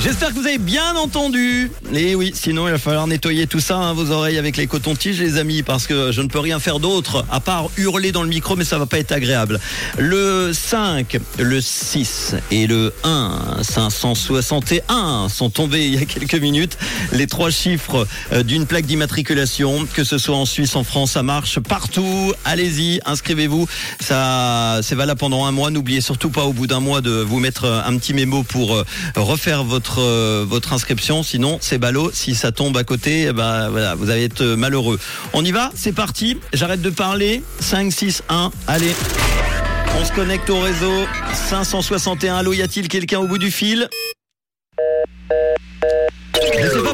J'espère que vous avez bien entendu. Et oui, sinon il va falloir nettoyer tout ça, hein, vos oreilles avec les cotons-tiges, les amis, parce que je ne peux rien faire d'autre à part hurler dans le micro, mais ça va pas être agréable. Le 5, le 6 et le 1, 561 sont tombés il y a quelques minutes. Les trois chiffres euh, d'une plaque d'immatriculation, que ce soit en Suisse, en France, ça marche partout. Allez-y, inscrivez-vous. Ça, c'est valable pendant un mois. N'oubliez surtout pas au bout d'un mois de vous mettre un petit mémo pour euh, refaire votre euh, votre inscription. Sinon, c'est ballot. Si ça tombe à côté, eh ben, voilà, vous allez être malheureux. On y va? C'est parti. J'arrête de parler. 5, 6, 1. Allez. On se connecte au réseau. 561. Allô, y a-t-il quelqu'un au bout du fil?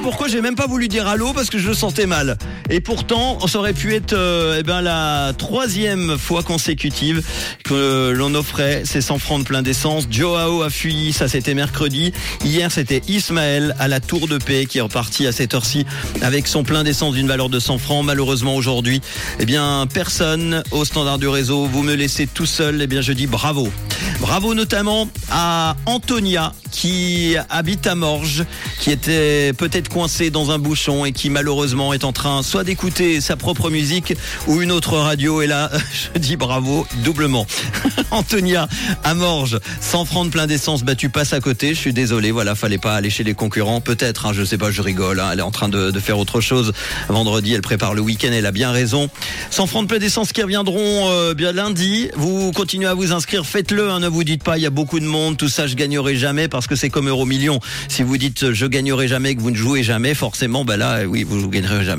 Pourquoi j'ai même pas voulu dire allô parce que je le sentais mal. Et pourtant, ça aurait pu être euh, eh ben, la troisième fois consécutive que l'on offrait ces 100 francs de plein d'essence. Joao a fui, ça c'était mercredi. Hier c'était Ismaël à la Tour de Paix qui est reparti à cette heure-ci avec son plein d'essence d'une valeur de 100 francs. Malheureusement aujourd'hui, eh bien personne au standard du réseau. Vous me laissez tout seul. Eh bien je dis bravo. Bravo notamment à Antonia qui habite à Morges, qui était peut-être coincé dans un bouchon et qui malheureusement est en train soit d'écouter sa propre musique ou une autre radio. Et là, je dis bravo doublement. Antonia à Morges, 100 francs de plein d'essence, bah tu passes à côté. Je suis désolé, voilà, fallait pas aller chez les concurrents. Peut-être, hein, je sais pas, je rigole. Hein, elle est en train de, de, faire autre chose. Vendredi, elle prépare le week-end. Elle a bien raison. 100 francs de plein d'essence qui reviendront euh, bien lundi. Vous continuez à vous inscrire, faites-le. Hein, ne vous dites pas, il y a beaucoup de monde. Tout ça, je gagnerai jamais parce que c'est comme Euro Million. Si vous dites je gagnerai jamais, que vous ne jouez jamais, forcément, bah là, oui, vous ne gagnerez jamais.